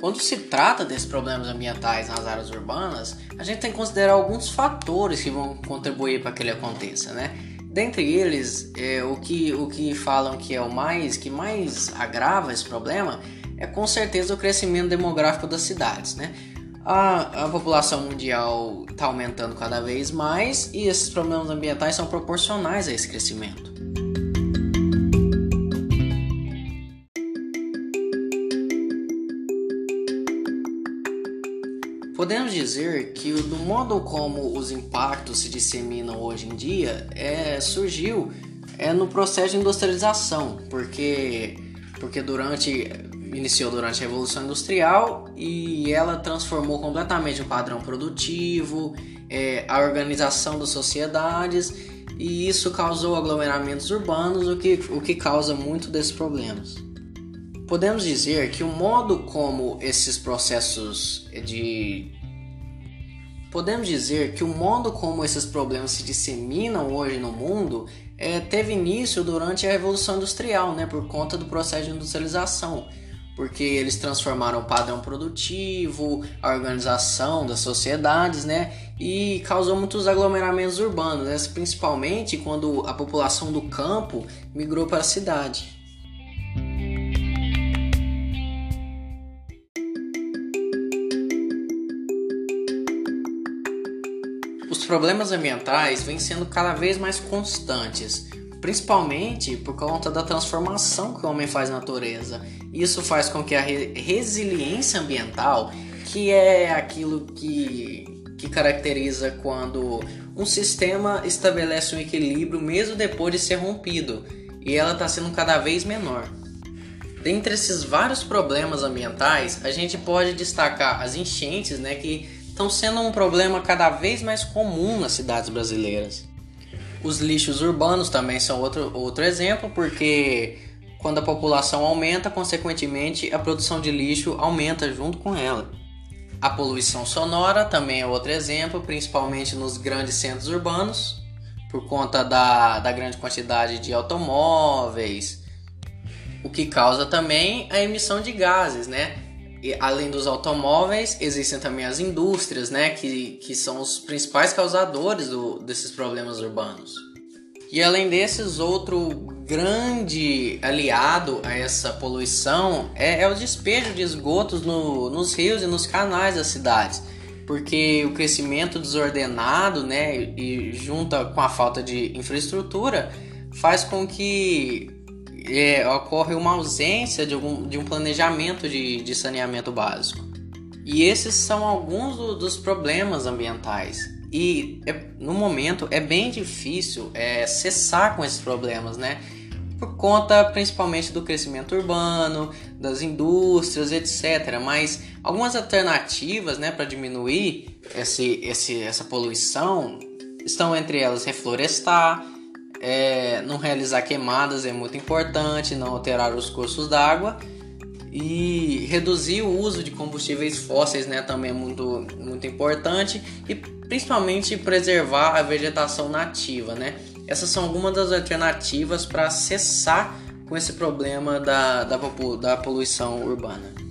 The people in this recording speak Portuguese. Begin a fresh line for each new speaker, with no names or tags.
Quando se trata desses problemas ambientais nas áreas urbanas, a gente tem que considerar alguns fatores que vão contribuir para que ele aconteça, né? Dentre eles, é, o, que, o que falam que é o mais que mais agrava esse problema é com certeza o crescimento demográfico das cidades, né? A, a população mundial está aumentando cada vez mais e esses problemas ambientais são proporcionais a esse crescimento. Podemos dizer que do modo como os impactos se disseminam hoje em dia é, surgiu é no processo de industrialização, porque, porque durante iniciou durante a Revolução Industrial e ela transformou completamente o padrão produtivo, é, a organização das sociedades e isso causou aglomeramentos urbanos, o que, o que causa muito desses problemas. Podemos dizer que o modo como esses processos de. Podemos dizer que o modo como esses problemas se disseminam hoje no mundo é, teve início durante a Revolução Industrial, né, por conta do processo de industrialização, porque eles transformaram o padrão produtivo, a organização das sociedades, né, e causou muitos aglomeramentos urbanos, né, principalmente quando a população do campo migrou para a cidade. Problemas ambientais vêm sendo cada vez mais constantes, principalmente por conta da transformação que o homem faz na natureza. Isso faz com que a re resiliência ambiental, que é aquilo que, que caracteriza quando um sistema estabelece um equilíbrio mesmo depois de ser rompido, e ela está sendo cada vez menor. Dentre esses vários problemas ambientais, a gente pode destacar as enchentes, né, que estão sendo um problema cada vez mais comum nas cidades brasileiras. Os lixos urbanos também são outro, outro exemplo, porque quando a população aumenta, consequentemente a produção de lixo aumenta junto com ela. A poluição sonora também é outro exemplo, principalmente nos grandes centros urbanos, por conta da, da grande quantidade de automóveis, o que causa também a emissão de gases, né? Além dos automóveis, existem também as indústrias, né, que, que são os principais causadores do, desses problemas urbanos. E além desses, outro grande aliado a essa poluição é, é o despejo de esgotos no, nos rios e nos canais das cidades, porque o crescimento desordenado, né, e junta com a falta de infraestrutura, faz com que é, ocorre uma ausência de, algum, de um planejamento de, de saneamento básico. E esses são alguns do, dos problemas ambientais. E é, no momento é bem difícil é, cessar com esses problemas, né? Por conta principalmente do crescimento urbano, das indústrias, etc. Mas algumas alternativas né, para diminuir esse, esse, essa poluição estão entre elas reflorestar, é, não realizar queimadas é muito importante, não alterar os cursos d'água e reduzir o uso de combustíveis fósseis né, também é muito, muito importante e principalmente preservar a vegetação nativa. Né? Essas são algumas das alternativas para cessar com esse problema da, da, da poluição urbana.